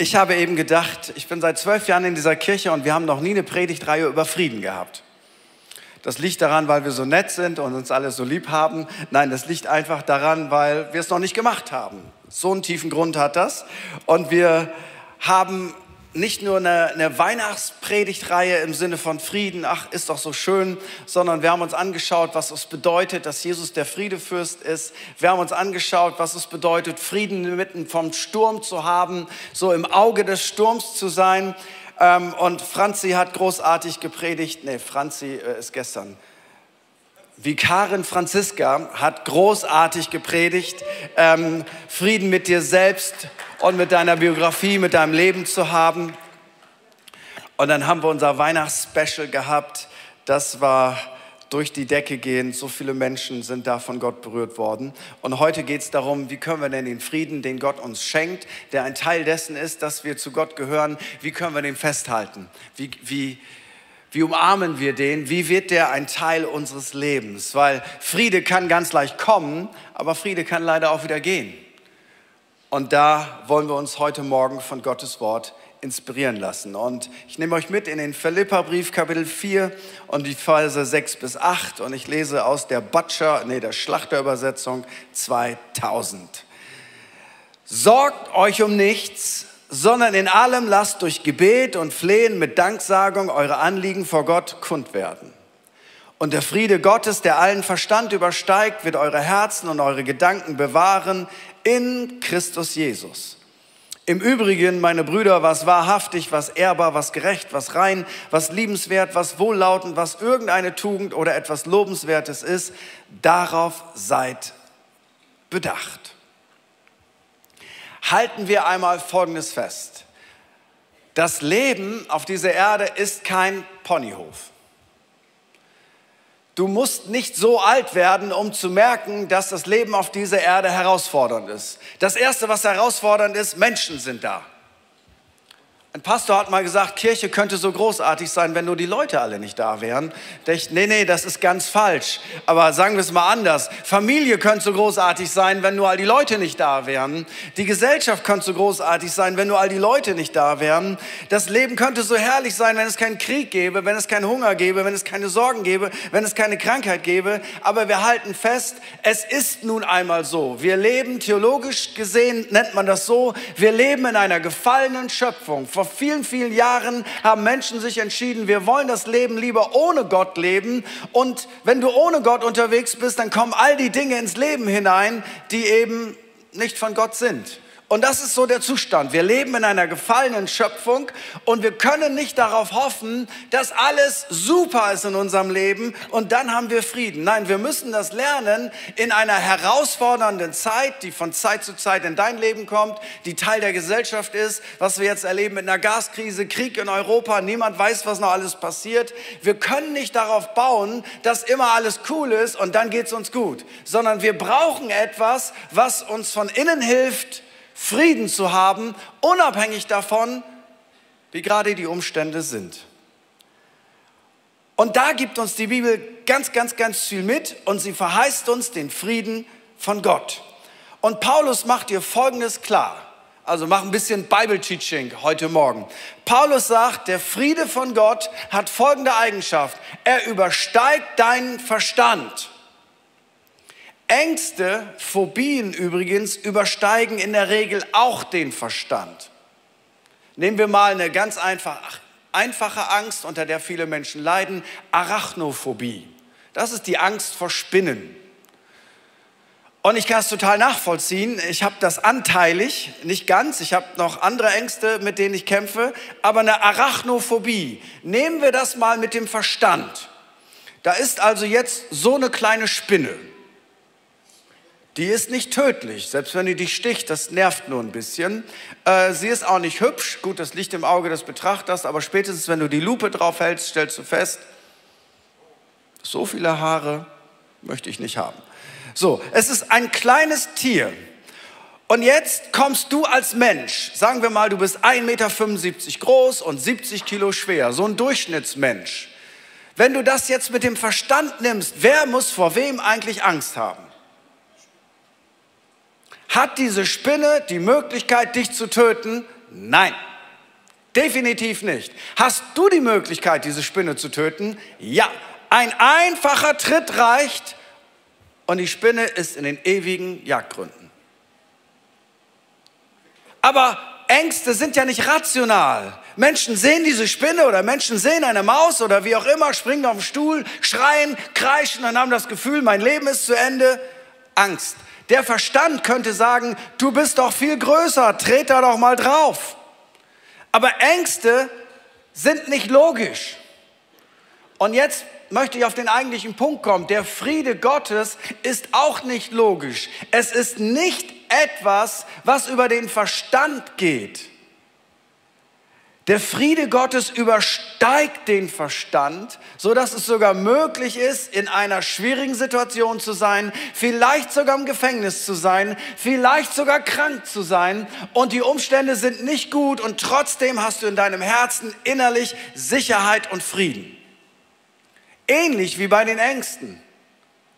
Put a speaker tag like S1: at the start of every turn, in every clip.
S1: Ich habe eben gedacht, ich bin seit zwölf Jahren in dieser Kirche und wir haben noch nie eine Predigtreihe über Frieden gehabt. Das liegt daran, weil wir so nett sind und uns alle so lieb haben. Nein, das liegt einfach daran, weil wir es noch nicht gemacht haben. So einen tiefen Grund hat das. Und wir haben nicht nur eine, eine Weihnachtspredigtreihe im Sinne von Frieden, ach, ist doch so schön, sondern wir haben uns angeschaut, was es bedeutet, dass Jesus der Friedefürst ist. Wir haben uns angeschaut, was es bedeutet, Frieden mitten vom Sturm zu haben, so im Auge des Sturms zu sein. Ähm, und Franzi hat großartig gepredigt. Nee, Franzi äh, ist gestern. Vikarin Franziska hat großartig gepredigt. Ähm, Frieden mit dir selbst und mit deiner Biografie, mit deinem Leben zu haben. Und dann haben wir unser Weihnachtsspecial gehabt. Das war durch die Decke gehen. So viele Menschen sind da von Gott berührt worden. Und heute geht es darum, wie können wir denn den Frieden, den Gott uns schenkt, der ein Teil dessen ist, dass wir zu Gott gehören, wie können wir den festhalten? Wie, wie, wie umarmen wir den? Wie wird der ein Teil unseres Lebens? Weil Friede kann ganz leicht kommen, aber Friede kann leider auch wieder gehen. Und da wollen wir uns heute Morgen von Gottes Wort inspirieren lassen. Und ich nehme euch mit in den Philipperbrief Kapitel 4 und die Verse 6 bis 8 und ich lese aus der Butcher, nee, der Schlachterübersetzung 2000. Sorgt euch um nichts, sondern in allem lasst durch Gebet und Flehen mit Danksagung eure Anliegen vor Gott kund werden. Und der Friede Gottes, der allen Verstand übersteigt, wird eure Herzen und eure Gedanken bewahren in Christus Jesus. Im Übrigen, meine Brüder, was wahrhaftig, was ehrbar, was gerecht, was rein, was liebenswert, was wohllautend, was irgendeine Tugend oder etwas Lobenswertes ist, darauf seid bedacht. Halten wir einmal Folgendes fest. Das Leben auf dieser Erde ist kein Ponyhof. Du musst nicht so alt werden, um zu merken, dass das Leben auf dieser Erde herausfordernd ist. Das Erste, was herausfordernd ist, Menschen sind da. Ein Pastor hat mal gesagt, Kirche könnte so großartig sein, wenn nur die Leute alle nicht da wären. Ich, nee, nee, das ist ganz falsch. Aber sagen wir es mal anders. Familie könnte so großartig sein, wenn nur all die Leute nicht da wären. Die Gesellschaft könnte so großartig sein, wenn nur all die Leute nicht da wären. Das Leben könnte so herrlich sein, wenn es keinen Krieg gäbe, wenn es keinen Hunger gäbe, wenn es keine Sorgen gäbe, wenn es keine Krankheit gäbe. Aber wir halten fest, es ist nun einmal so. Wir leben, theologisch gesehen nennt man das so, wir leben in einer gefallenen Schöpfung vor vielen, vielen Jahren haben Menschen sich entschieden, wir wollen das Leben lieber ohne Gott leben. Und wenn du ohne Gott unterwegs bist, dann kommen all die Dinge ins Leben hinein, die eben nicht von Gott sind. Und das ist so der Zustand. Wir leben in einer gefallenen Schöpfung und wir können nicht darauf hoffen, dass alles super ist in unserem Leben und dann haben wir Frieden. Nein, wir müssen das lernen in einer herausfordernden Zeit, die von Zeit zu Zeit in dein Leben kommt, die Teil der Gesellschaft ist, was wir jetzt erleben mit einer Gaskrise, Krieg in Europa, niemand weiß, was noch alles passiert. Wir können nicht darauf bauen, dass immer alles cool ist und dann geht es uns gut, sondern wir brauchen etwas, was uns von innen hilft, Frieden zu haben, unabhängig davon, wie gerade die Umstände sind. Und da gibt uns die Bibel ganz, ganz, ganz viel mit und sie verheißt uns den Frieden von Gott. Und Paulus macht dir Folgendes klar. Also mach ein bisschen Bible-Teaching heute Morgen. Paulus sagt, der Friede von Gott hat folgende Eigenschaft. Er übersteigt deinen Verstand. Ängste, Phobien übrigens, übersteigen in der Regel auch den Verstand. Nehmen wir mal eine ganz einfach, einfache Angst, unter der viele Menschen leiden, Arachnophobie. Das ist die Angst vor Spinnen. Und ich kann es total nachvollziehen. Ich habe das anteilig, nicht ganz. Ich habe noch andere Ängste, mit denen ich kämpfe. Aber eine Arachnophobie, nehmen wir das mal mit dem Verstand. Da ist also jetzt so eine kleine Spinne. Die ist nicht tödlich, selbst wenn die dich sticht, das nervt nur ein bisschen. Äh, sie ist auch nicht hübsch, gut, das liegt im Auge des Betrachters, aber spätestens, wenn du die Lupe drauf hältst, stellst du fest, so viele Haare möchte ich nicht haben. So, es ist ein kleines Tier. Und jetzt kommst du als Mensch, sagen wir mal, du bist 1,75 Meter groß und 70 Kilo schwer, so ein Durchschnittsmensch. Wenn du das jetzt mit dem Verstand nimmst, wer muss vor wem eigentlich Angst haben? Hat diese Spinne die Möglichkeit, dich zu töten? Nein. Definitiv nicht. Hast du die Möglichkeit, diese Spinne zu töten? Ja. Ein einfacher Tritt reicht und die Spinne ist in den ewigen Jagdgründen. Aber Ängste sind ja nicht rational. Menschen sehen diese Spinne oder Menschen sehen eine Maus oder wie auch immer, springen auf den Stuhl, schreien, kreischen und haben das Gefühl, mein Leben ist zu Ende. Angst. Der Verstand könnte sagen, du bist doch viel größer, tret da doch mal drauf. Aber Ängste sind nicht logisch. Und jetzt möchte ich auf den eigentlichen Punkt kommen. Der Friede Gottes ist auch nicht logisch. Es ist nicht etwas, was über den Verstand geht. Der Friede Gottes übersteigt den Verstand, so dass es sogar möglich ist, in einer schwierigen Situation zu sein, vielleicht sogar im Gefängnis zu sein, vielleicht sogar krank zu sein und die Umstände sind nicht gut und trotzdem hast du in deinem Herzen innerlich Sicherheit und Frieden. Ähnlich wie bei den Ängsten.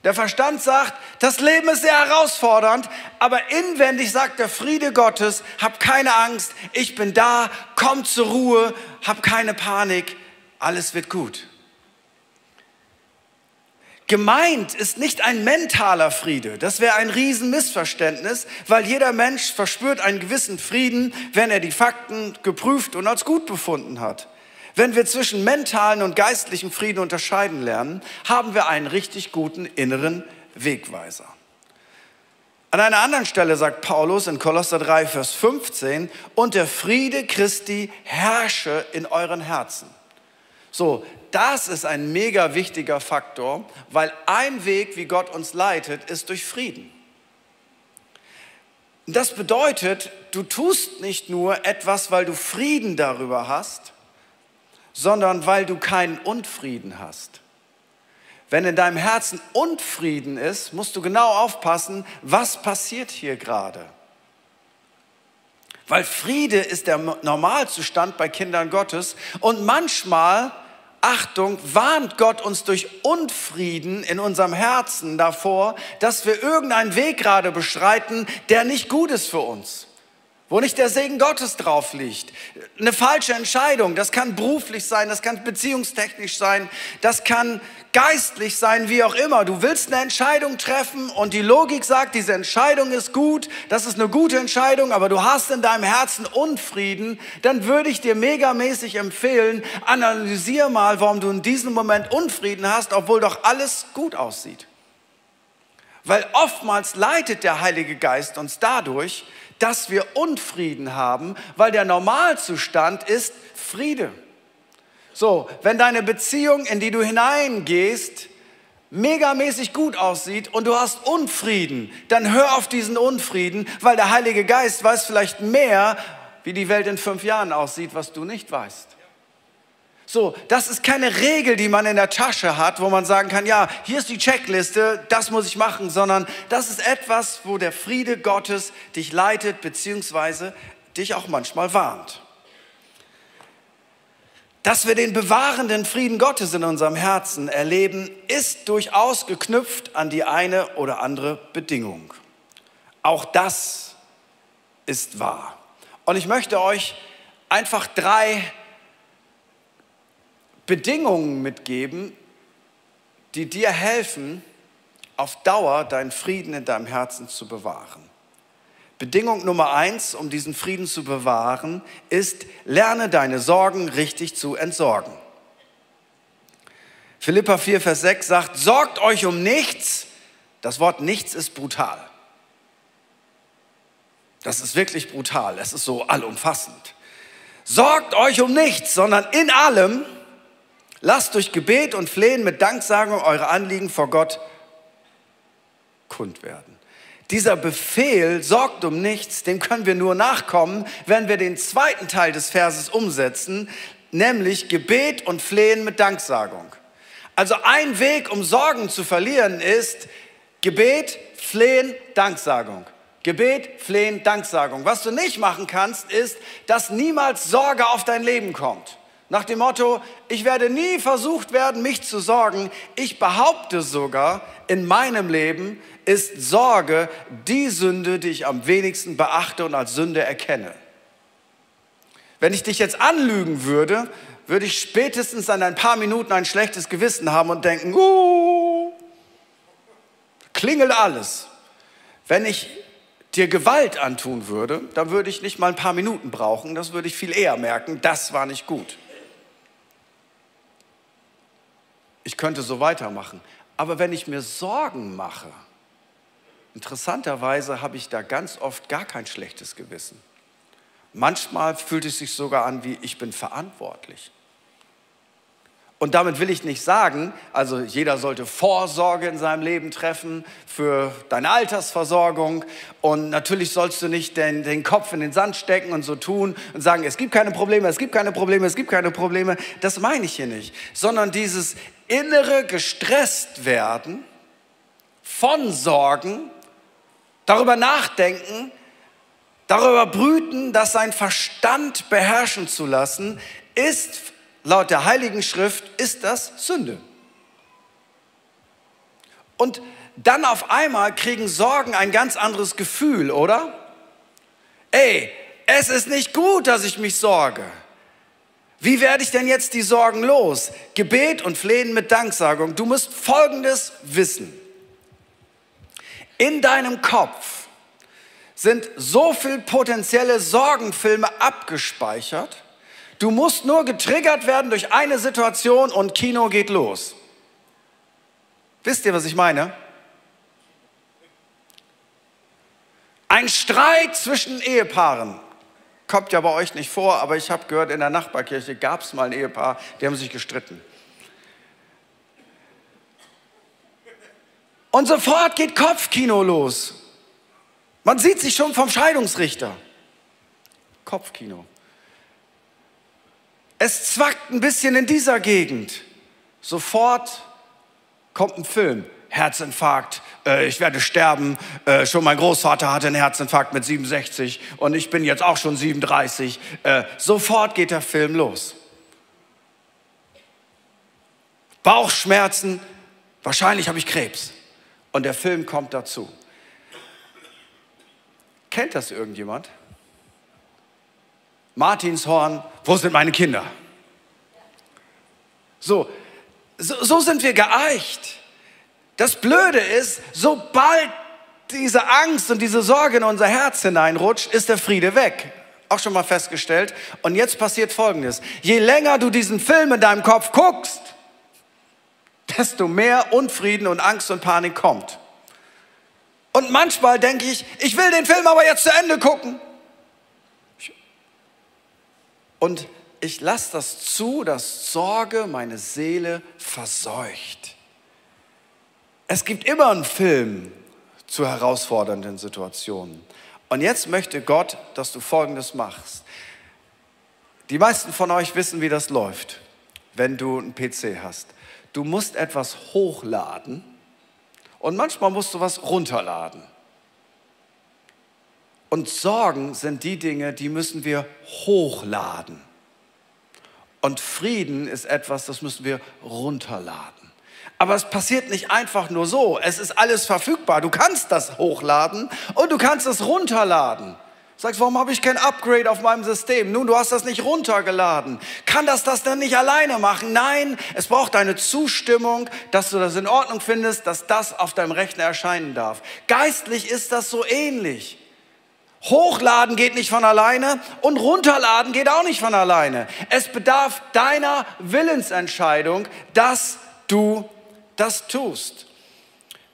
S1: Der Verstand sagt, das Leben ist sehr herausfordernd, aber inwendig sagt der Friede Gottes, hab keine Angst, ich bin da, komm zur Ruhe, hab keine Panik, alles wird gut. Gemeint ist nicht ein mentaler Friede. Das wäre ein Riesenmissverständnis, weil jeder Mensch verspürt einen gewissen Frieden, wenn er die Fakten geprüft und als gut befunden hat. Wenn wir zwischen mentalen und geistlichen Frieden unterscheiden lernen, haben wir einen richtig guten inneren Wegweiser. An einer anderen Stelle sagt Paulus in Kolosser 3, Vers 15, und der Friede Christi herrsche in euren Herzen. So, das ist ein mega wichtiger Faktor, weil ein Weg, wie Gott uns leitet, ist durch Frieden. Das bedeutet, du tust nicht nur etwas, weil du Frieden darüber hast, sondern weil du keinen Unfrieden hast. Wenn in deinem Herzen Unfrieden ist, musst du genau aufpassen, was passiert hier gerade. Weil Friede ist der Normalzustand bei Kindern Gottes und manchmal, Achtung, warnt Gott uns durch Unfrieden in unserem Herzen davor, dass wir irgendeinen Weg gerade beschreiten, der nicht gut ist für uns wo nicht der Segen Gottes drauf liegt. Eine falsche Entscheidung, das kann beruflich sein, das kann beziehungstechnisch sein, das kann geistlich sein, wie auch immer. Du willst eine Entscheidung treffen und die Logik sagt, diese Entscheidung ist gut, das ist eine gute Entscheidung, aber du hast in deinem Herzen Unfrieden, dann würde ich dir megamäßig empfehlen, analysier mal, warum du in diesem Moment Unfrieden hast, obwohl doch alles gut aussieht. Weil oftmals leitet der Heilige Geist uns dadurch, dass wir Unfrieden haben, weil der Normalzustand ist Friede. So, wenn deine Beziehung, in die du hineingehst, megamäßig gut aussieht und du hast Unfrieden, dann hör auf diesen Unfrieden, weil der Heilige Geist weiß vielleicht mehr, wie die Welt in fünf Jahren aussieht, was du nicht weißt. So, das ist keine Regel, die man in der Tasche hat, wo man sagen kann, ja, hier ist die Checkliste, das muss ich machen, sondern das ist etwas, wo der Friede Gottes dich leitet, beziehungsweise dich auch manchmal warnt. Dass wir den bewahrenden Frieden Gottes in unserem Herzen erleben, ist durchaus geknüpft an die eine oder andere Bedingung. Auch das ist wahr. Und ich möchte euch einfach drei Bedingungen mitgeben, die dir helfen, auf Dauer deinen Frieden in deinem Herzen zu bewahren. Bedingung Nummer eins, um diesen Frieden zu bewahren, ist, lerne deine Sorgen richtig zu entsorgen. Philippa 4, Vers 6 sagt, sorgt euch um nichts. Das Wort nichts ist brutal. Das ist wirklich brutal. Es ist so allumfassend. Sorgt euch um nichts, sondern in allem Lasst durch Gebet und Flehen mit Danksagung eure Anliegen vor Gott kund werden. Dieser Befehl sorgt um nichts, dem können wir nur nachkommen, wenn wir den zweiten Teil des Verses umsetzen, nämlich Gebet und Flehen mit Danksagung. Also ein Weg, um Sorgen zu verlieren, ist Gebet, Flehen, Danksagung. Gebet, Flehen, Danksagung. Was du nicht machen kannst, ist, dass niemals Sorge auf dein Leben kommt. Nach dem Motto, ich werde nie versucht werden, mich zu sorgen. Ich behaupte sogar, in meinem Leben ist Sorge die Sünde, die ich am wenigsten beachte und als Sünde erkenne. Wenn ich dich jetzt anlügen würde, würde ich spätestens an ein paar Minuten ein schlechtes Gewissen haben und denken, uh, klingelt alles. Wenn ich dir Gewalt antun würde, dann würde ich nicht mal ein paar Minuten brauchen, das würde ich viel eher merken, das war nicht gut. Ich könnte so weitermachen. Aber wenn ich mir Sorgen mache, interessanterweise habe ich da ganz oft gar kein schlechtes Gewissen. Manchmal fühlt es sich sogar an wie, ich bin verantwortlich. Und damit will ich nicht sagen, also jeder sollte Vorsorge in seinem Leben treffen für deine Altersversorgung. Und natürlich sollst du nicht den, den, Kopf in den Sand stecken und so tun und sagen, es gibt keine Probleme, es gibt keine Probleme, es gibt keine Probleme. Das meine ich hier nicht. Sondern dieses innere gestresst werden von Sorgen, darüber nachdenken, darüber brüten, das sein Verstand beherrschen zu lassen, ist laut der Heiligen Schrift ist das Sünde. Und dann auf einmal kriegen Sorgen ein ganz anderes Gefühl, oder? Ey, es ist nicht gut, dass ich mich sorge. Wie werde ich denn jetzt die Sorgen los? Gebet und Flehen mit Danksagung. Du musst Folgendes wissen. In deinem Kopf sind so viele potenzielle Sorgenfilme abgespeichert, Du musst nur getriggert werden durch eine Situation und Kino geht los. Wisst ihr, was ich meine? Ein Streit zwischen Ehepaaren. Kommt ja bei euch nicht vor, aber ich habe gehört, in der Nachbarkirche gab es mal ein Ehepaar, die haben sich gestritten. Und sofort geht Kopfkino los. Man sieht sich schon vom Scheidungsrichter. Kopfkino. Es zwackt ein bisschen in dieser Gegend. Sofort kommt ein Film. Herzinfarkt, äh, ich werde sterben. Äh, schon mein Großvater hatte einen Herzinfarkt mit 67 und ich bin jetzt auch schon 37. Äh, sofort geht der Film los. Bauchschmerzen, wahrscheinlich habe ich Krebs. Und der Film kommt dazu. Kennt das irgendjemand? Martinshorn, wo sind meine Kinder? So, so, so sind wir geeicht. Das Blöde ist, sobald diese Angst und diese Sorge in unser Herz hineinrutscht, ist der Friede weg. Auch schon mal festgestellt. Und jetzt passiert Folgendes. Je länger du diesen Film in deinem Kopf guckst, desto mehr Unfrieden und Angst und Panik kommt. Und manchmal denke ich, ich will den Film aber jetzt zu Ende gucken. Und ich lasse das zu, dass Sorge meine Seele verseucht. Es gibt immer einen Film zu herausfordernden Situationen. Und jetzt möchte Gott, dass du Folgendes machst. Die meisten von euch wissen, wie das läuft, wenn du einen PC hast. Du musst etwas hochladen und manchmal musst du was runterladen. Und Sorgen sind die Dinge, die müssen wir hochladen. Und Frieden ist etwas, das müssen wir runterladen. Aber es passiert nicht einfach nur so. Es ist alles verfügbar. Du kannst das hochladen und du kannst es runterladen. Sagst, warum habe ich kein Upgrade auf meinem System? Nun, du hast das nicht runtergeladen. Kann das das denn nicht alleine machen? Nein, es braucht deine Zustimmung, dass du das in Ordnung findest, dass das auf deinem Rechner erscheinen darf. Geistlich ist das so ähnlich. Hochladen geht nicht von alleine und runterladen geht auch nicht von alleine. Es bedarf deiner Willensentscheidung, dass du das tust.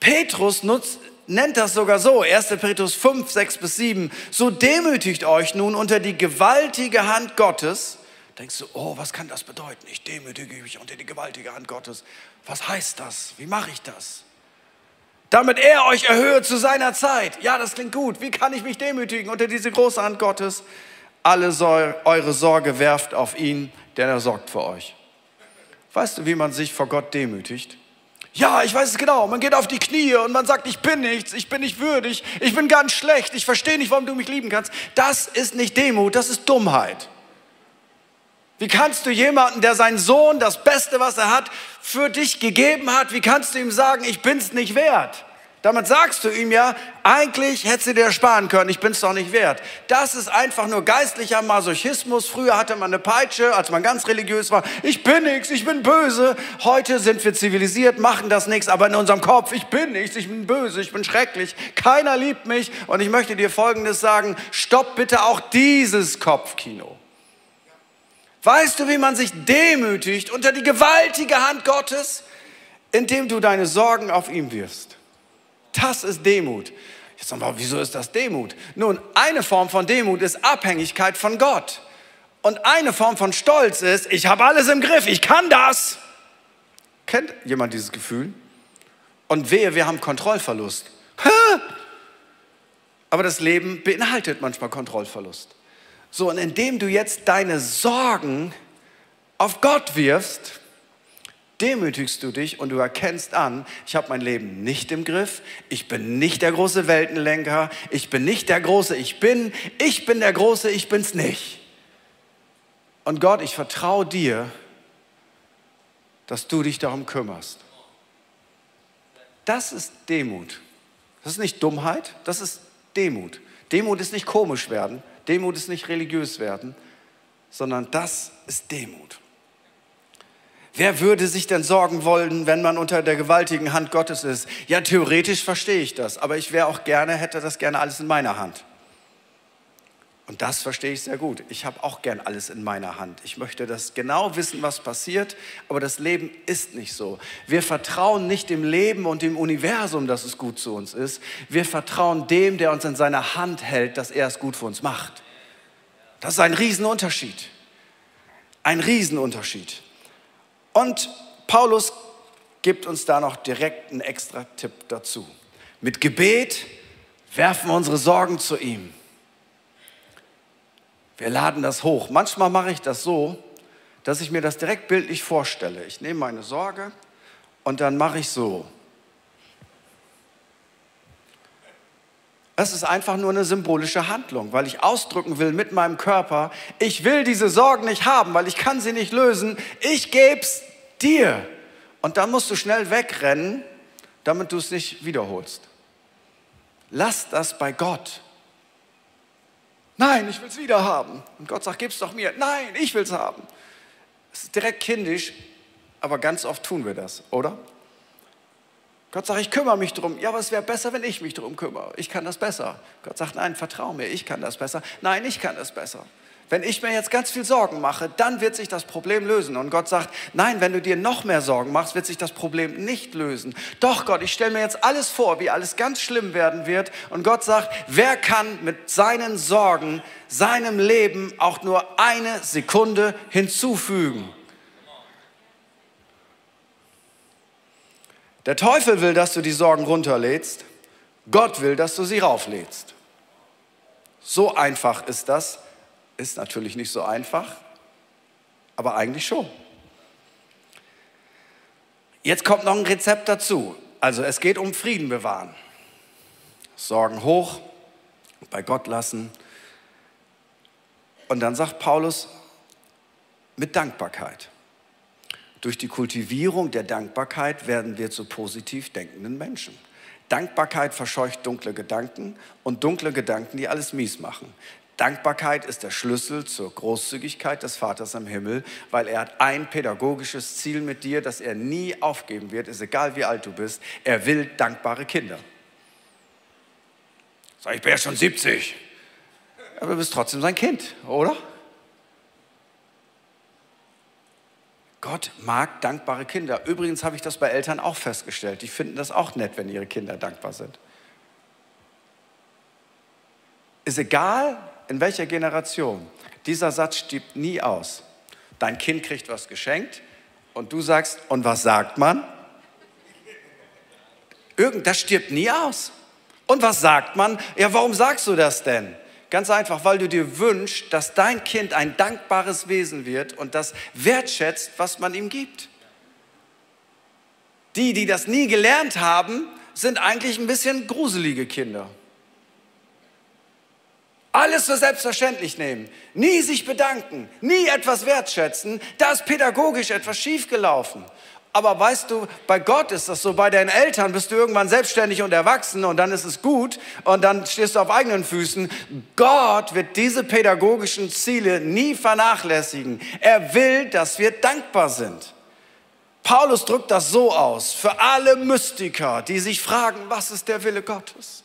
S1: Petrus nutzt, nennt das sogar so, 1. Petrus 5, 6 bis 7, so demütigt euch nun unter die gewaltige Hand Gottes. Denkst du, oh, was kann das bedeuten? Ich demütige mich unter die gewaltige Hand Gottes. Was heißt das? Wie mache ich das? damit er euch erhöhe zu seiner Zeit. Ja, das klingt gut. Wie kann ich mich demütigen unter diese große Hand Gottes? Alle eure Sorge werft auf ihn, denn er sorgt für euch. Weißt du, wie man sich vor Gott demütigt? Ja, ich weiß es genau. Man geht auf die Knie und man sagt, ich bin nichts, ich bin nicht würdig, ich bin ganz schlecht, ich verstehe nicht, warum du mich lieben kannst. Das ist nicht Demut, das ist Dummheit. Wie kannst du jemanden, der seinen Sohn, das Beste, was er hat, für dich gegeben hat, wie kannst du ihm sagen, ich bin's nicht wert? Damit sagst du ihm ja, eigentlich hättest du dir sparen können, ich bin es doch nicht wert. Das ist einfach nur geistlicher Masochismus. Früher hatte man eine Peitsche, als man ganz religiös war. Ich bin nichts, ich bin böse. Heute sind wir zivilisiert, machen das nichts, aber in unserem Kopf, ich bin nichts, ich bin böse, ich bin schrecklich. Keiner liebt mich. Und ich möchte dir Folgendes sagen, stopp bitte auch dieses Kopfkino. Weißt du, wie man sich demütigt unter die gewaltige Hand Gottes, indem du deine Sorgen auf ihm wirfst? Das ist Demut. Jetzt sagen wir, wieso ist das Demut? Nun, eine Form von Demut ist Abhängigkeit von Gott. Und eine Form von Stolz ist, ich habe alles im Griff, ich kann das. Kennt jemand dieses Gefühl? Und wehe, wir haben Kontrollverlust. Aber das Leben beinhaltet manchmal Kontrollverlust. So, und indem du jetzt deine Sorgen auf Gott wirfst, demütigst du dich und du erkennst an, ich habe mein Leben nicht im Griff, ich bin nicht der große Weltenlenker, ich bin nicht der große Ich bin, ich bin der große Ich bin's nicht. Und Gott, ich vertraue dir, dass du dich darum kümmerst. Das ist Demut. Das ist nicht Dummheit, das ist Demut. Demut ist nicht komisch werden, Demut ist nicht religiös werden, sondern das ist Demut. Wer würde sich denn sorgen wollen, wenn man unter der gewaltigen Hand Gottes ist? Ja, theoretisch verstehe ich das, aber ich wäre auch gerne, hätte das gerne alles in meiner Hand. Und das verstehe ich sehr gut. Ich habe auch gern alles in meiner Hand. Ich möchte das genau wissen, was passiert, aber das Leben ist nicht so. Wir vertrauen nicht dem Leben und dem Universum, dass es gut zu uns ist. Wir vertrauen dem, der uns in seiner Hand hält, dass er es gut für uns macht. Das ist ein Riesenunterschied. Ein Riesenunterschied. Und Paulus gibt uns da noch direkt einen extra Tipp dazu. Mit Gebet werfen wir unsere Sorgen zu ihm. Wir laden das hoch. Manchmal mache ich das so, dass ich mir das direkt bildlich vorstelle. Ich nehme meine Sorge und dann mache ich so. Es ist einfach nur eine symbolische Handlung, weil ich ausdrücken will mit meinem Körper, ich will diese Sorgen nicht haben, weil ich kann sie nicht lösen. Ich gebe es dir. Und dann musst du schnell wegrennen, damit du es nicht wiederholst. Lass das bei Gott. Nein, ich will es wieder haben. Und Gott sagt, gib's doch mir. Nein, ich will es haben. Es ist direkt kindisch, aber ganz oft tun wir das, oder? Gott sagt, ich kümmere mich drum. Ja, aber es wäre besser, wenn ich mich drum kümmere. Ich kann das besser. Gott sagt, nein, vertrau mir, ich kann das besser. Nein, ich kann das besser. Wenn ich mir jetzt ganz viel Sorgen mache, dann wird sich das Problem lösen. Und Gott sagt, nein, wenn du dir noch mehr Sorgen machst, wird sich das Problem nicht lösen. Doch Gott, ich stelle mir jetzt alles vor, wie alles ganz schlimm werden wird. Und Gott sagt, wer kann mit seinen Sorgen seinem Leben auch nur eine Sekunde hinzufügen? Der Teufel will, dass du die Sorgen runterlädst. Gott will, dass du sie rauflädst. So einfach ist das ist natürlich nicht so einfach, aber eigentlich schon. Jetzt kommt noch ein Rezept dazu. Also es geht um Frieden bewahren. Sorgen hoch, bei Gott lassen. Und dann sagt Paulus mit Dankbarkeit. Durch die Kultivierung der Dankbarkeit werden wir zu positiv denkenden Menschen. Dankbarkeit verscheucht dunkle Gedanken und dunkle Gedanken, die alles mies machen. Dankbarkeit ist der Schlüssel zur Großzügigkeit des Vaters im Himmel, weil er hat ein pädagogisches Ziel mit dir, das er nie aufgeben wird, ist egal wie alt du bist. Er will dankbare Kinder. Sag ich, bin ja schon 70. Aber du bist trotzdem sein Kind, oder? Gott mag dankbare Kinder. Übrigens habe ich das bei Eltern auch festgestellt. Die finden das auch nett, wenn ihre Kinder dankbar sind. Ist egal, in welcher Generation, dieser Satz stirbt nie aus. Dein Kind kriegt was geschenkt und du sagst, und was sagt man? Irgend, das stirbt nie aus. Und was sagt man? Ja, warum sagst du das denn? Ganz einfach, weil du dir wünschst, dass dein Kind ein dankbares Wesen wird und das wertschätzt, was man ihm gibt. Die, die das nie gelernt haben, sind eigentlich ein bisschen gruselige Kinder. Alles für selbstverständlich nehmen, nie sich bedanken, nie etwas wertschätzen, da ist pädagogisch etwas schiefgelaufen. Aber weißt du, bei Gott ist das so, bei deinen Eltern bist du irgendwann selbstständig und erwachsen und dann ist es gut und dann stehst du auf eigenen Füßen. Gott wird diese pädagogischen Ziele nie vernachlässigen. Er will, dass wir dankbar sind. Paulus drückt das so aus, für alle Mystiker, die sich fragen, was ist der Wille Gottes?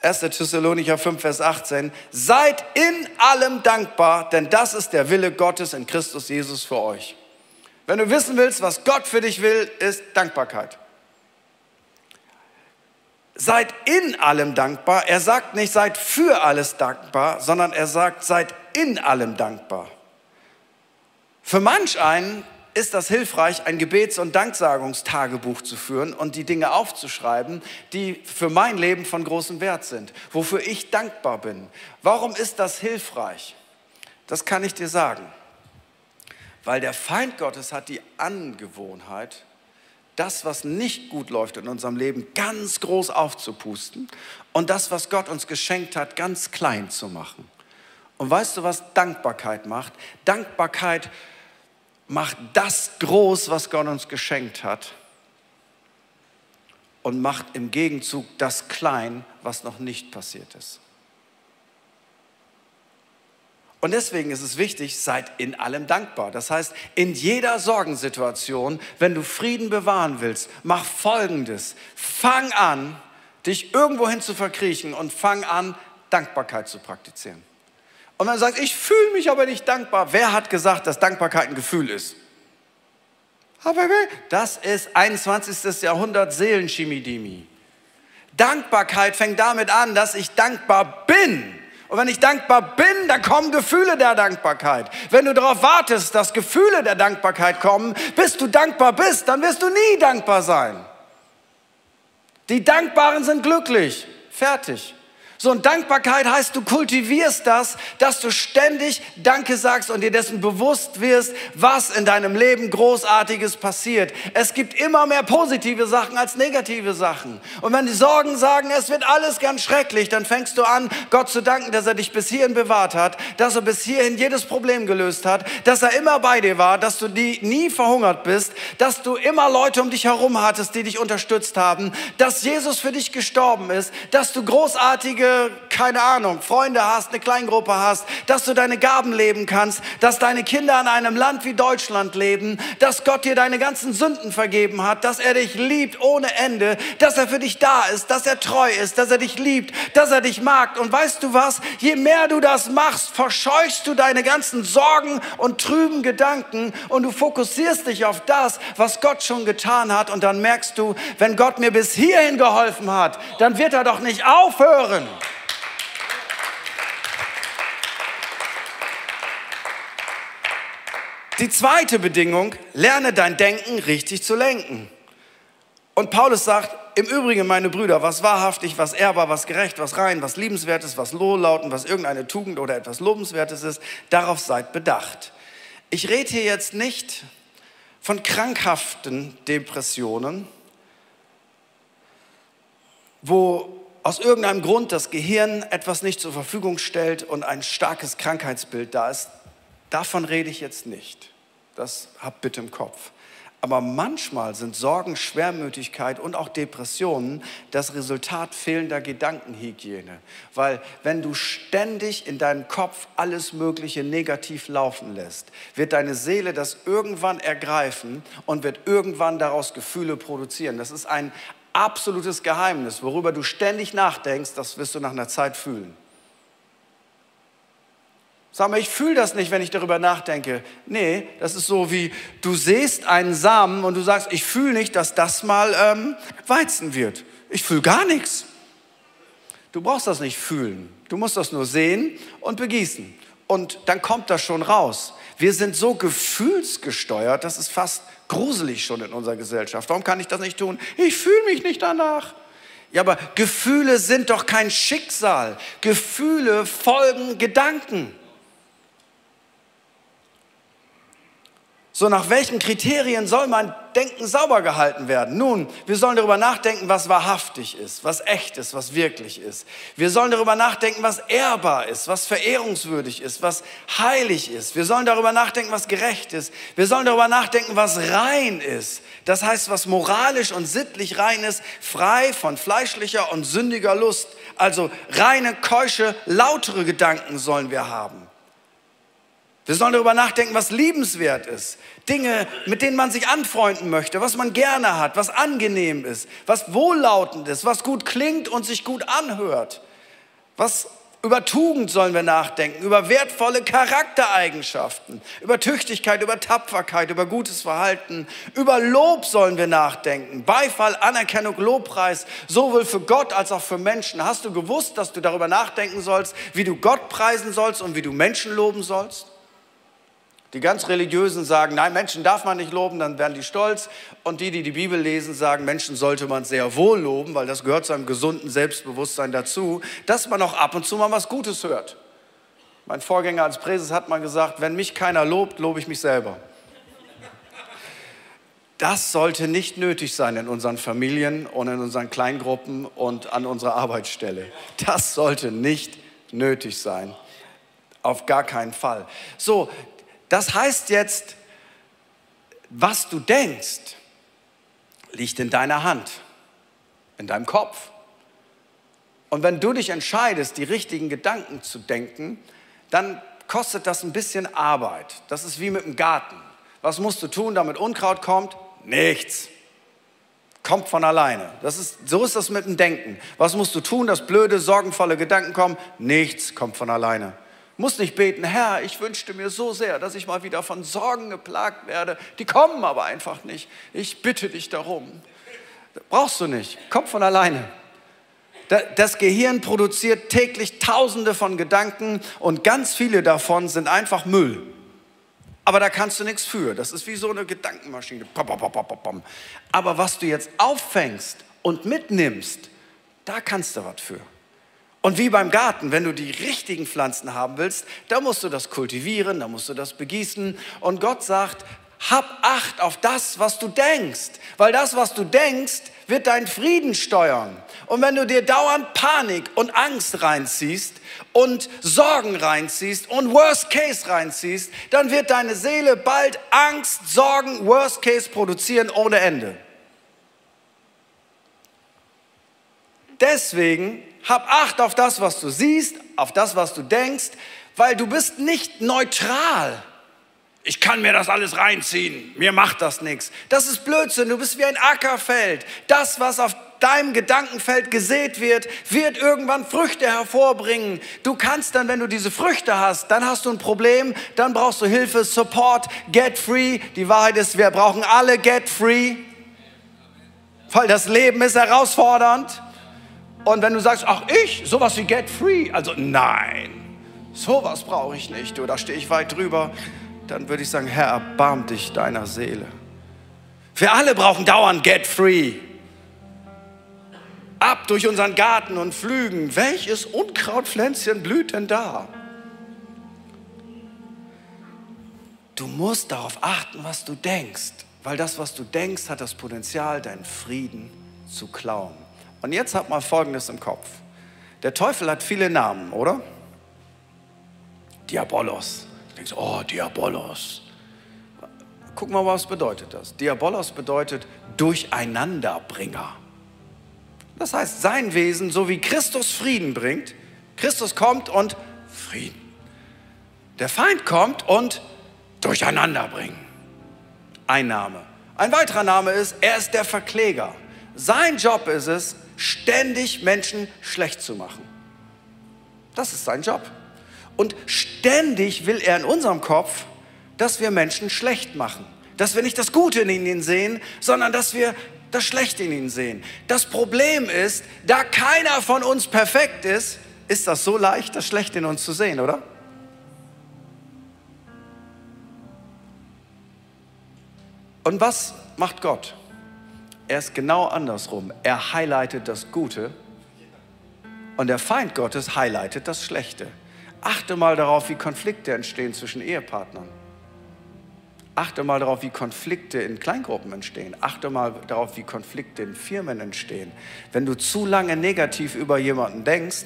S1: 1. Thessalonicher 5, Vers 18, seid in allem dankbar, denn das ist der Wille Gottes in Christus Jesus für euch. Wenn du wissen willst, was Gott für dich will, ist Dankbarkeit. Seid in allem dankbar. Er sagt nicht, seid für alles dankbar, sondern er sagt, seid in allem dankbar. Für manch einen ist das hilfreich, ein Gebets- und Danksagungstagebuch zu führen und die Dinge aufzuschreiben, die für mein Leben von großem Wert sind, wofür ich dankbar bin. Warum ist das hilfreich? Das kann ich dir sagen. Weil der Feind Gottes hat die Angewohnheit, das, was nicht gut läuft in unserem Leben, ganz groß aufzupusten und das, was Gott uns geschenkt hat, ganz klein zu machen. Und weißt du, was Dankbarkeit macht? Dankbarkeit macht das groß, was Gott uns geschenkt hat und macht im Gegenzug das klein, was noch nicht passiert ist. Und deswegen ist es wichtig, seid in allem dankbar. Das heißt, in jeder Sorgensituation, wenn du Frieden bewahren willst, mach Folgendes. Fang an, dich irgendwohin zu verkriechen und fang an, Dankbarkeit zu praktizieren. Und wenn du sagst, ich fühle mich aber nicht dankbar, wer hat gesagt, dass Dankbarkeit ein Gefühl ist? Das ist 21. Jahrhundert Seelenchimidimi. Dankbarkeit fängt damit an, dass ich dankbar bin. Und wenn ich dankbar bin, dann kommen Gefühle der Dankbarkeit. Wenn du darauf wartest, dass Gefühle der Dankbarkeit kommen, bis du dankbar bist, dann wirst du nie dankbar sein. Die Dankbaren sind glücklich. Fertig. So, und Dankbarkeit heißt, du kultivierst das, dass du ständig Danke sagst und dir dessen bewusst wirst, was in deinem Leben Großartiges passiert. Es gibt immer mehr positive Sachen als negative Sachen. Und wenn die Sorgen sagen, es wird alles ganz schrecklich, dann fängst du an, Gott zu danken, dass er dich bis hierhin bewahrt hat, dass er bis hierhin jedes Problem gelöst hat, dass er immer bei dir war, dass du nie verhungert bist, dass du immer Leute um dich herum hattest, die dich unterstützt haben, dass Jesus für dich gestorben ist, dass du großartige keine Ahnung, Freunde hast, eine Kleingruppe hast, dass du deine Gaben leben kannst, dass deine Kinder in einem Land wie Deutschland leben, dass Gott dir deine ganzen Sünden vergeben hat, dass er dich liebt ohne Ende, dass er für dich da ist, dass er treu ist, dass er dich liebt, dass er dich mag. Und weißt du was? Je mehr du das machst, verscheuchst du deine ganzen Sorgen und trüben Gedanken und du fokussierst dich auf das, was Gott schon getan hat. Und dann merkst du, wenn Gott mir bis hierhin geholfen hat, dann wird er doch nicht aufhören. Die zweite Bedingung, lerne dein Denken richtig zu lenken. Und Paulus sagt, im Übrigen, meine Brüder, was wahrhaftig, was ehrbar, was gerecht, was rein, was liebenswertes, was lohlautend, was irgendeine Tugend oder etwas Lobenswertes ist, darauf seid bedacht. Ich rede hier jetzt nicht von krankhaften Depressionen, wo aus irgendeinem Grund das Gehirn etwas nicht zur Verfügung stellt und ein starkes Krankheitsbild da ist. Davon rede ich jetzt nicht. Das habt bitte im Kopf. Aber manchmal sind Sorgen, Schwermütigkeit und auch Depressionen das Resultat fehlender Gedankenhygiene. Weil wenn du ständig in deinem Kopf alles Mögliche negativ laufen lässt, wird deine Seele das irgendwann ergreifen und wird irgendwann daraus Gefühle produzieren. Das ist ein absolutes Geheimnis. Worüber du ständig nachdenkst, das wirst du nach einer Zeit fühlen. Sag mal, ich fühle das nicht, wenn ich darüber nachdenke. Nee, das ist so wie, du siehst einen Samen und du sagst, ich fühle nicht, dass das mal ähm, Weizen wird. Ich fühle gar nichts. Du brauchst das nicht fühlen. Du musst das nur sehen und begießen. Und dann kommt das schon raus. Wir sind so gefühlsgesteuert, das ist fast gruselig schon in unserer Gesellschaft. Warum kann ich das nicht tun? Ich fühle mich nicht danach. Ja, aber Gefühle sind doch kein Schicksal. Gefühle folgen Gedanken. So, nach welchen Kriterien soll mein Denken sauber gehalten werden? Nun, wir sollen darüber nachdenken, was wahrhaftig ist, was echt ist, was wirklich ist. Wir sollen darüber nachdenken, was ehrbar ist, was verehrungswürdig ist, was heilig ist. Wir sollen darüber nachdenken, was gerecht ist. Wir sollen darüber nachdenken, was rein ist. Das heißt, was moralisch und sittlich rein ist, frei von fleischlicher und sündiger Lust. Also reine, keusche, lautere Gedanken sollen wir haben. Wir sollen darüber nachdenken, was liebenswert ist. Dinge, mit denen man sich anfreunden möchte, was man gerne hat, was angenehm ist, was wohllautend ist, was gut klingt und sich gut anhört. Was über Tugend sollen wir nachdenken, über wertvolle Charaktereigenschaften, über Tüchtigkeit, über Tapferkeit, über gutes Verhalten, über Lob sollen wir nachdenken. Beifall, Anerkennung, Lobpreis, sowohl für Gott als auch für Menschen. Hast du gewusst, dass du darüber nachdenken sollst, wie du Gott preisen sollst und wie du Menschen loben sollst? Die ganz Religiösen sagen, nein, Menschen darf man nicht loben, dann werden die stolz. Und die, die die Bibel lesen, sagen, Menschen sollte man sehr wohl loben, weil das gehört zu einem gesunden Selbstbewusstsein dazu, dass man auch ab und zu mal was Gutes hört. Mein Vorgänger als Präses hat mal gesagt, wenn mich keiner lobt, lobe ich mich selber. Das sollte nicht nötig sein in unseren Familien und in unseren Kleingruppen und an unserer Arbeitsstelle. Das sollte nicht nötig sein. Auf gar keinen Fall. So, das heißt jetzt, was du denkst, liegt in deiner Hand, in deinem Kopf. Und wenn du dich entscheidest, die richtigen Gedanken zu denken, dann kostet das ein bisschen Arbeit. Das ist wie mit dem Garten. Was musst du tun, damit Unkraut kommt? Nichts. Kommt von alleine. Das ist, so ist das mit dem Denken. Was musst du tun, dass blöde, sorgenvolle Gedanken kommen? Nichts kommt von alleine. Muss nicht beten, Herr, ich wünschte mir so sehr, dass ich mal wieder von Sorgen geplagt werde. Die kommen aber einfach nicht. Ich bitte dich darum. Brauchst du nicht. Kommt von alleine. Das Gehirn produziert täglich Tausende von Gedanken und ganz viele davon sind einfach Müll. Aber da kannst du nichts für. Das ist wie so eine Gedankenmaschine. Aber was du jetzt auffängst und mitnimmst, da kannst du was für. Und wie beim Garten, wenn du die richtigen Pflanzen haben willst, da musst du das kultivieren, da musst du das begießen. Und Gott sagt, hab Acht auf das, was du denkst, weil das, was du denkst, wird deinen Frieden steuern. Und wenn du dir dauernd Panik und Angst reinziehst und Sorgen reinziehst und Worst Case reinziehst, dann wird deine Seele bald Angst, Sorgen, Worst Case produzieren ohne Ende. Deswegen hab Acht auf das, was du siehst, auf das, was du denkst, weil du bist nicht neutral. Ich kann mir das alles reinziehen, mir macht das nichts. Das ist Blödsinn, du bist wie ein Ackerfeld. Das, was auf deinem Gedankenfeld gesät wird, wird irgendwann Früchte hervorbringen. Du kannst dann, wenn du diese Früchte hast, dann hast du ein Problem, dann brauchst du Hilfe, Support, Get Free. Die Wahrheit ist, wir brauchen alle Get Free, weil das Leben ist herausfordernd. Und wenn du sagst, ach ich, sowas wie Get Free, also nein, sowas brauche ich nicht, du, da stehe ich weit drüber, dann würde ich sagen, Herr, erbarm dich deiner Seele. Wir alle brauchen dauernd Get Free. Ab durch unseren Garten und Flügen. Welches Unkrautpflänzchen blüht denn da? Du musst darauf achten, was du denkst, weil das, was du denkst, hat das Potenzial, deinen Frieden zu klauen. Und jetzt hat mal Folgendes im Kopf. Der Teufel hat viele Namen, oder? Diabolos. Du denkst, oh, Diabolos. Guck mal, was bedeutet das? Diabolos bedeutet Durcheinanderbringer. Das heißt, sein Wesen, so wie Christus Frieden bringt, Christus kommt und Frieden. Der Feind kommt und Durcheinander bringen. Ein Name. Ein weiterer Name ist, er ist der Verkläger. Sein Job ist es, ständig Menschen schlecht zu machen. Das ist sein Job. Und ständig will er in unserem Kopf, dass wir Menschen schlecht machen. Dass wir nicht das Gute in ihnen sehen, sondern dass wir das Schlechte in ihnen sehen. Das Problem ist, da keiner von uns perfekt ist, ist das so leicht, das Schlechte in uns zu sehen, oder? Und was macht Gott? Er ist genau andersrum. Er highlightet das Gute und der Feind Gottes highlightet das Schlechte. Achte mal darauf, wie Konflikte entstehen zwischen Ehepartnern. Achte mal darauf, wie Konflikte in Kleingruppen entstehen. Achte mal darauf, wie Konflikte in Firmen entstehen. Wenn du zu lange negativ über jemanden denkst,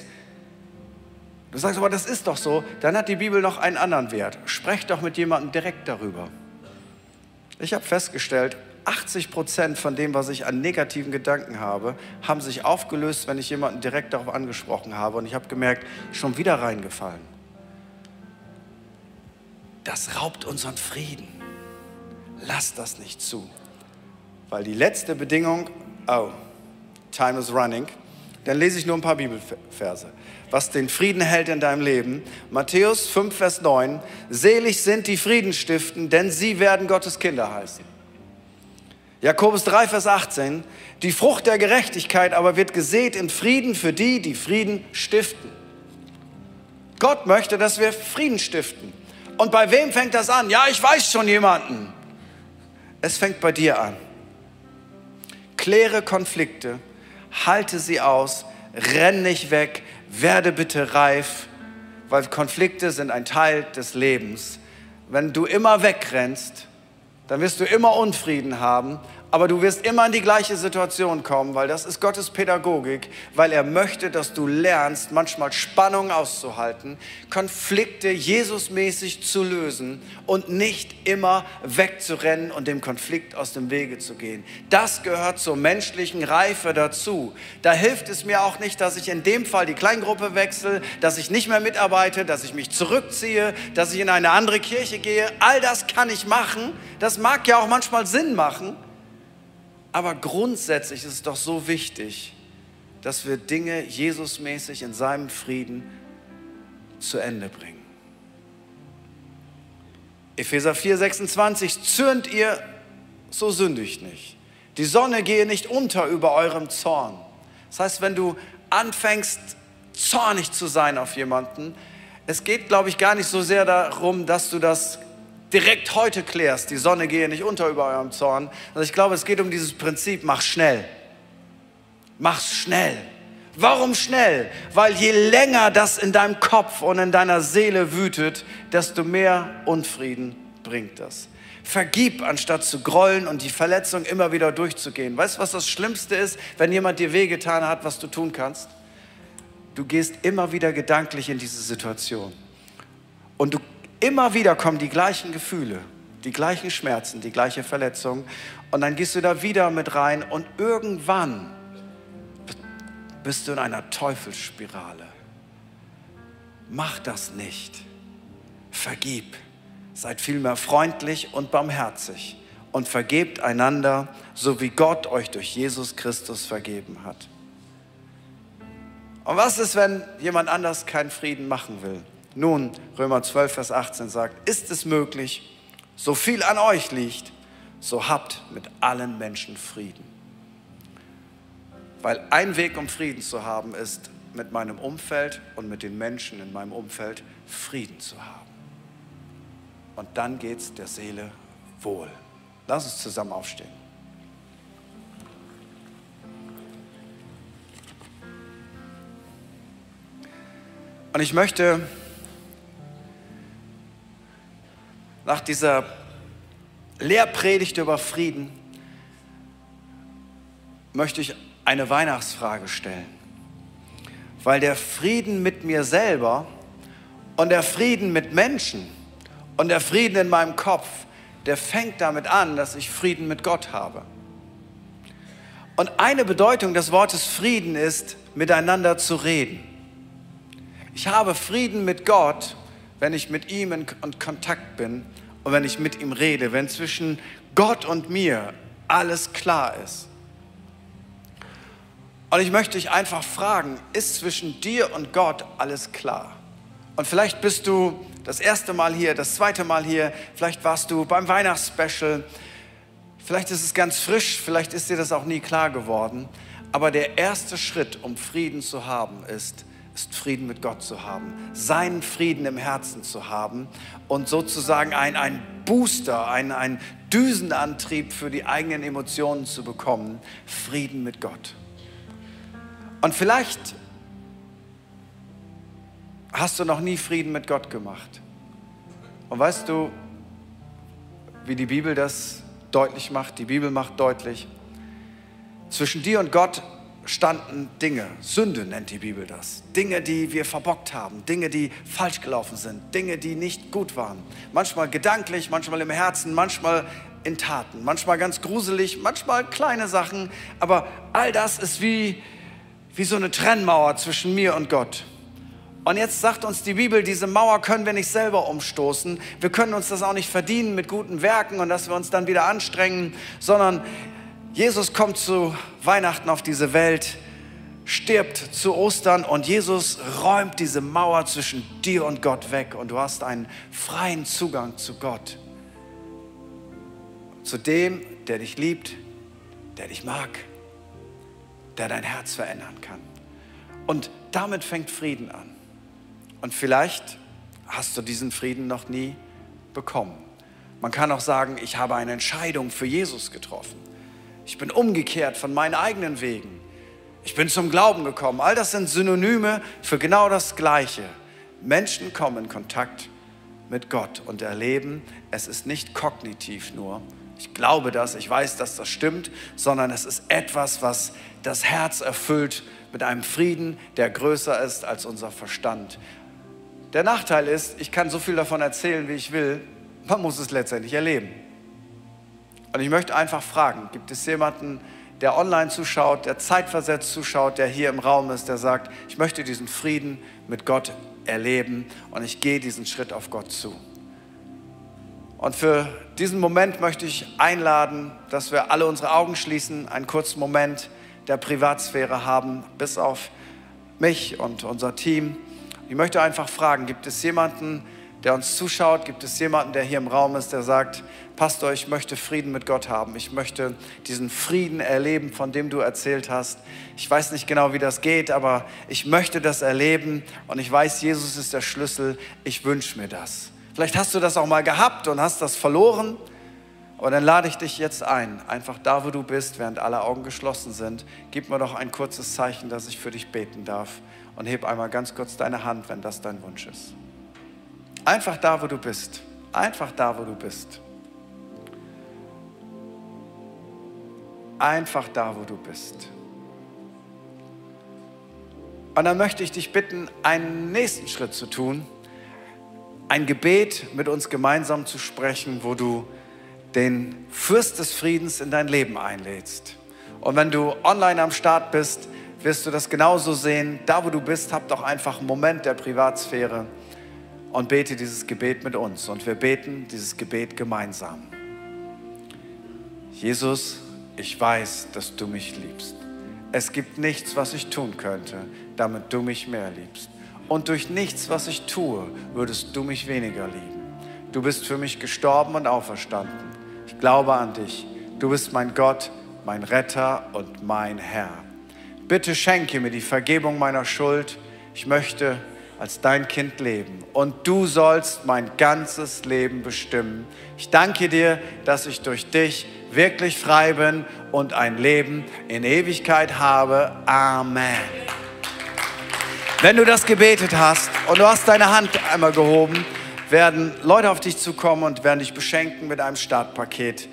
S1: du sagst aber, das ist doch so, dann hat die Bibel noch einen anderen Wert. Sprech doch mit jemandem direkt darüber. Ich habe festgestellt, 80 Prozent von dem, was ich an negativen Gedanken habe, haben sich aufgelöst, wenn ich jemanden direkt darauf angesprochen habe. Und ich habe gemerkt, schon wieder reingefallen. Das raubt unseren Frieden. Lass das nicht zu. Weil die letzte Bedingung, oh, time is running, dann lese ich nur ein paar Bibelverse. Was den Frieden hält in deinem Leben. Matthäus 5, Vers 9. Selig sind die Friedenstiften, denn sie werden Gottes Kinder heißen. Jakobus 3, Vers 18. Die Frucht der Gerechtigkeit aber wird gesät in Frieden für die, die Frieden stiften. Gott möchte, dass wir Frieden stiften. Und bei wem fängt das an? Ja, ich weiß schon jemanden. Es fängt bei dir an. Kläre Konflikte, halte sie aus, renn nicht weg, werde bitte reif, weil Konflikte sind ein Teil des Lebens. Wenn du immer wegrennst, dann wirst du immer Unfrieden haben, aber du wirst immer in die gleiche Situation kommen, weil das ist Gottes Pädagogik, weil er möchte, dass du lernst, manchmal Spannungen auszuhalten, Konflikte Jesusmäßig zu lösen und nicht immer wegzurennen und dem Konflikt aus dem Wege zu gehen. Das gehört zur menschlichen Reife dazu. Da hilft es mir auch nicht, dass ich in dem Fall die Kleingruppe wechsle, dass ich nicht mehr mitarbeite, dass ich mich zurückziehe, dass ich in eine andere Kirche gehe. All das kann ich machen. Das mag ja auch manchmal Sinn machen. Aber grundsätzlich ist es doch so wichtig, dass wir Dinge Jesusmäßig in seinem Frieden zu Ende bringen. Epheser 4, 26, zürnt ihr, so sündigt nicht. Die Sonne gehe nicht unter über eurem Zorn. Das heißt, wenn du anfängst, zornig zu sein auf jemanden, es geht, glaube ich, gar nicht so sehr darum, dass du das direkt heute klärst, die Sonne gehe nicht unter über eurem Zorn. Also ich glaube, es geht um dieses Prinzip, mach schnell. Mach's schnell. Warum schnell? Weil je länger das in deinem Kopf und in deiner Seele wütet, desto mehr Unfrieden bringt das. Vergib, anstatt zu grollen und die Verletzung immer wieder durchzugehen. Weißt du, was das Schlimmste ist, wenn jemand dir wehgetan hat, was du tun kannst? Du gehst immer wieder gedanklich in diese Situation. Und du Immer wieder kommen die gleichen Gefühle, die gleichen Schmerzen, die gleiche Verletzung. Und dann gehst du da wieder mit rein und irgendwann bist du in einer Teufelsspirale. Mach das nicht. Vergib. Seid vielmehr freundlich und barmherzig und vergebt einander, so wie Gott euch durch Jesus Christus vergeben hat. Und was ist, wenn jemand anders keinen Frieden machen will? Nun, Römer 12, Vers 18 sagt, ist es möglich, so viel an euch liegt, so habt mit allen Menschen Frieden. Weil ein Weg, um Frieden zu haben, ist, mit meinem Umfeld und mit den Menschen in meinem Umfeld Frieden zu haben. Und dann geht es der Seele wohl. Lass uns zusammen aufstehen. Und ich möchte nach dieser Lehrpredigt über Frieden möchte ich eine Weihnachtsfrage stellen. Weil der Frieden mit mir selber und der Frieden mit Menschen und der Frieden in meinem Kopf, der fängt damit an, dass ich Frieden mit Gott habe. Und eine Bedeutung des Wortes Frieden ist, miteinander zu reden. Ich habe Frieden mit Gott, wenn ich mit ihm in Kontakt bin und wenn ich mit ihm rede, wenn zwischen Gott und mir alles klar ist. Und ich möchte dich einfach fragen, ist zwischen dir und Gott alles klar? Und vielleicht bist du das erste Mal hier, das zweite Mal hier, vielleicht warst du beim Weihnachtsspecial, vielleicht ist es ganz frisch, vielleicht ist dir das auch nie klar geworden. Aber der erste Schritt, um Frieden zu haben, ist, ist Frieden mit Gott zu haben, seinen Frieden im Herzen zu haben und sozusagen ein, ein Booster, ein, ein Düsenantrieb für die eigenen Emotionen zu bekommen, Frieden mit Gott. Und vielleicht hast du noch nie Frieden mit Gott gemacht. Und weißt du, wie die Bibel das deutlich macht. Die Bibel macht deutlich, zwischen dir und Gott standen Dinge, Sünde nennt die Bibel das, Dinge, die wir verbockt haben, Dinge, die falsch gelaufen sind, Dinge, die nicht gut waren. Manchmal gedanklich, manchmal im Herzen, manchmal in Taten, manchmal ganz gruselig, manchmal kleine Sachen, aber all das ist wie, wie so eine Trennmauer zwischen mir und Gott. Und jetzt sagt uns die Bibel, diese Mauer können wir nicht selber umstoßen. Wir können uns das auch nicht verdienen mit guten Werken und dass wir uns dann wieder anstrengen, sondern Jesus kommt zu Weihnachten auf diese Welt, stirbt zu Ostern und Jesus räumt diese Mauer zwischen dir und Gott weg und du hast einen freien Zugang zu Gott. Zu dem, der dich liebt, der dich mag, der dein Herz verändern kann. Und damit fängt Frieden an. Und vielleicht hast du diesen Frieden noch nie bekommen. Man kann auch sagen, ich habe eine Entscheidung für Jesus getroffen. Ich bin umgekehrt von meinen eigenen Wegen. Ich bin zum Glauben gekommen. All das sind Synonyme für genau das Gleiche. Menschen kommen in Kontakt mit Gott und erleben, es ist nicht kognitiv nur. Ich glaube das, ich weiß, dass das stimmt, sondern es ist etwas, was das Herz erfüllt mit einem Frieden, der größer ist als unser Verstand. Der Nachteil ist, ich kann so viel davon erzählen, wie ich will, man muss es letztendlich erleben. Und ich möchte einfach fragen, gibt es jemanden, der online zuschaut, der zeitversetzt zuschaut, der hier im Raum ist, der sagt, ich möchte diesen Frieden mit Gott erleben und ich gehe diesen Schritt auf Gott zu. Und für diesen Moment möchte ich einladen, dass wir alle unsere Augen schließen, einen kurzen Moment der Privatsphäre haben, bis auf mich und unser Team. Ich möchte einfach fragen, gibt es jemanden, uns zuschaut? Gibt es jemanden, der hier im Raum ist, der sagt, Pastor, ich möchte Frieden mit Gott haben. Ich möchte diesen Frieden erleben, von dem du erzählt hast. Ich weiß nicht genau, wie das geht, aber ich möchte das erleben und ich weiß, Jesus ist der Schlüssel. Ich wünsche mir das. Vielleicht hast du das auch mal gehabt und hast das verloren. Aber dann lade ich dich jetzt ein, einfach da, wo du bist, während alle Augen geschlossen sind, gib mir doch ein kurzes Zeichen, dass ich für dich beten darf und heb einmal ganz kurz deine Hand, wenn das dein Wunsch ist. Einfach da, wo du bist. Einfach da, wo du bist. Einfach da, wo du bist. Und dann möchte ich dich bitten, einen nächsten Schritt zu tun, ein Gebet mit uns gemeinsam zu sprechen, wo du den Fürst des Friedens in dein Leben einlädst. Und wenn du online am Start bist, wirst du das genauso sehen. Da, wo du bist, hab doch einfach einen Moment der Privatsphäre und bete dieses Gebet mit uns. Und wir beten dieses Gebet gemeinsam. Jesus, ich weiß, dass du mich liebst. Es gibt nichts, was ich tun könnte, damit du mich mehr liebst. Und durch nichts, was ich tue, würdest du mich weniger lieben. Du bist für mich gestorben und auferstanden. Ich glaube an dich. Du bist mein Gott, mein Retter und mein Herr. Bitte schenke mir die Vergebung meiner Schuld. Ich möchte als dein Kind leben und du sollst mein ganzes Leben bestimmen. Ich danke dir, dass ich durch dich wirklich frei bin und ein Leben in Ewigkeit habe. Amen. Wenn du das gebetet hast und du hast deine Hand einmal gehoben, werden Leute auf dich zukommen und werden dich beschenken mit einem Startpaket.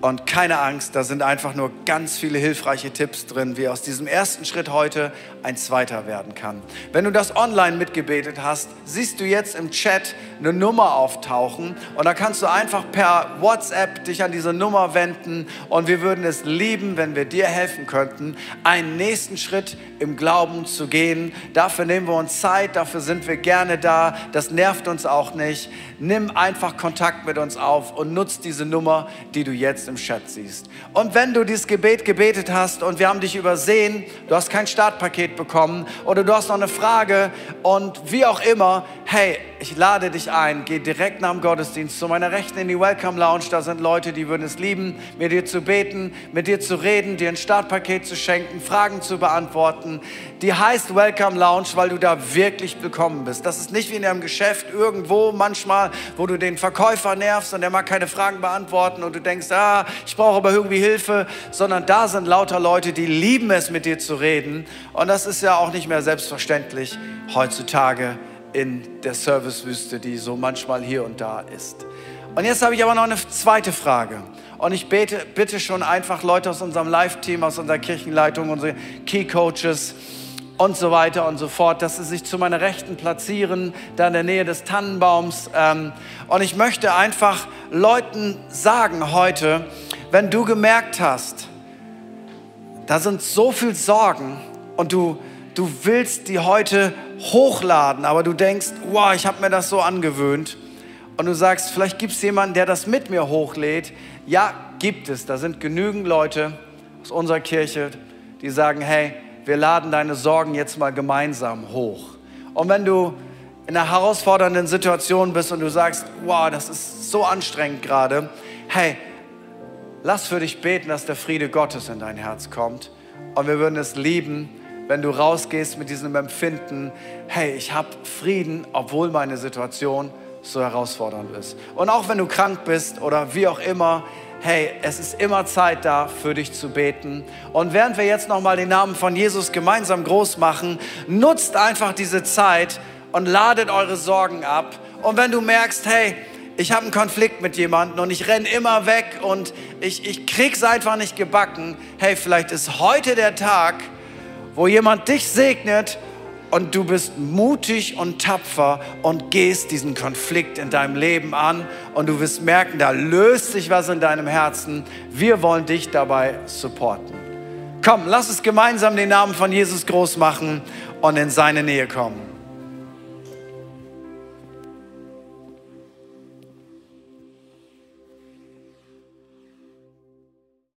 S1: Und keine Angst, da sind einfach nur ganz viele hilfreiche Tipps drin, wie aus diesem ersten Schritt heute ein zweiter werden kann. Wenn du das online mitgebetet hast, siehst du jetzt im Chat eine Nummer auftauchen und da kannst du einfach per WhatsApp dich an diese Nummer wenden und wir würden es lieben, wenn wir dir helfen könnten, einen nächsten Schritt im Glauben zu gehen. Dafür nehmen wir uns Zeit, dafür sind wir gerne da. Das nervt uns auch nicht. Nimm einfach Kontakt mit uns auf und nutz diese Nummer, die du jetzt im Chat siehst. Und wenn du dieses Gebet gebetet hast und wir haben dich übersehen, du hast kein Startpaket bekommen. Oder du hast noch eine Frage und wie auch immer, hey, ich lade dich ein, geh direkt nach dem Gottesdienst zu meiner Rechten in die Welcome Lounge. Da sind Leute, die würden es lieben, mit dir zu beten, mit dir zu reden, dir ein Startpaket zu schenken, Fragen zu beantworten. Die heißt Welcome Lounge, weil du da wirklich willkommen bist. Das ist nicht wie in einem Geschäft irgendwo manchmal, wo du den Verkäufer nervst und der mag keine Fragen beantworten und du denkst, ah, ich brauche aber irgendwie Hilfe, sondern da sind lauter Leute, die lieben es, mit dir zu reden. Und das ist ja auch nicht mehr selbstverständlich heutzutage in der Servicewüste, die so manchmal hier und da ist. Und jetzt habe ich aber noch eine zweite Frage. Und ich bete, bitte schon einfach Leute aus unserem Live-Team, aus unserer Kirchenleitung, unsere Key-Coaches und so weiter und so fort, dass sie sich zu meiner Rechten platzieren, da in der Nähe des Tannenbaums. Ähm, und ich möchte einfach Leuten sagen heute, wenn du gemerkt hast, da sind so viel Sorgen und du, du willst die heute hochladen, aber du denkst, wow, ich habe mir das so angewöhnt. Und du sagst, vielleicht gibt es jemanden, der das mit mir hochlädt. Ja, gibt es. Da sind genügend Leute aus unserer Kirche, die sagen, hey, wir laden deine Sorgen jetzt mal gemeinsam hoch. Und wenn du in einer herausfordernden Situation bist und du sagst, wow, das ist so anstrengend gerade, hey, lass für dich beten, dass der Friede Gottes in dein Herz kommt. Und wir würden es lieben, wenn du rausgehst mit diesem Empfinden, hey, ich habe Frieden, obwohl meine Situation so herausfordernd ist. Und auch wenn du krank bist oder wie auch immer, hey, es ist immer Zeit da, für dich zu beten. Und während wir jetzt nochmal den Namen von Jesus gemeinsam groß machen, nutzt einfach diese Zeit und ladet eure Sorgen ab. Und wenn du merkst, hey, ich habe einen Konflikt mit jemandem und ich renne immer weg und ich, ich krieg's einfach nicht gebacken. Hey, vielleicht ist heute der Tag, wo jemand dich segnet und du bist mutig und tapfer und gehst diesen Konflikt in deinem Leben an und du wirst merken, da löst sich was in deinem Herzen. Wir wollen dich dabei supporten. Komm, lass uns gemeinsam den Namen von Jesus groß machen und in seine Nähe kommen.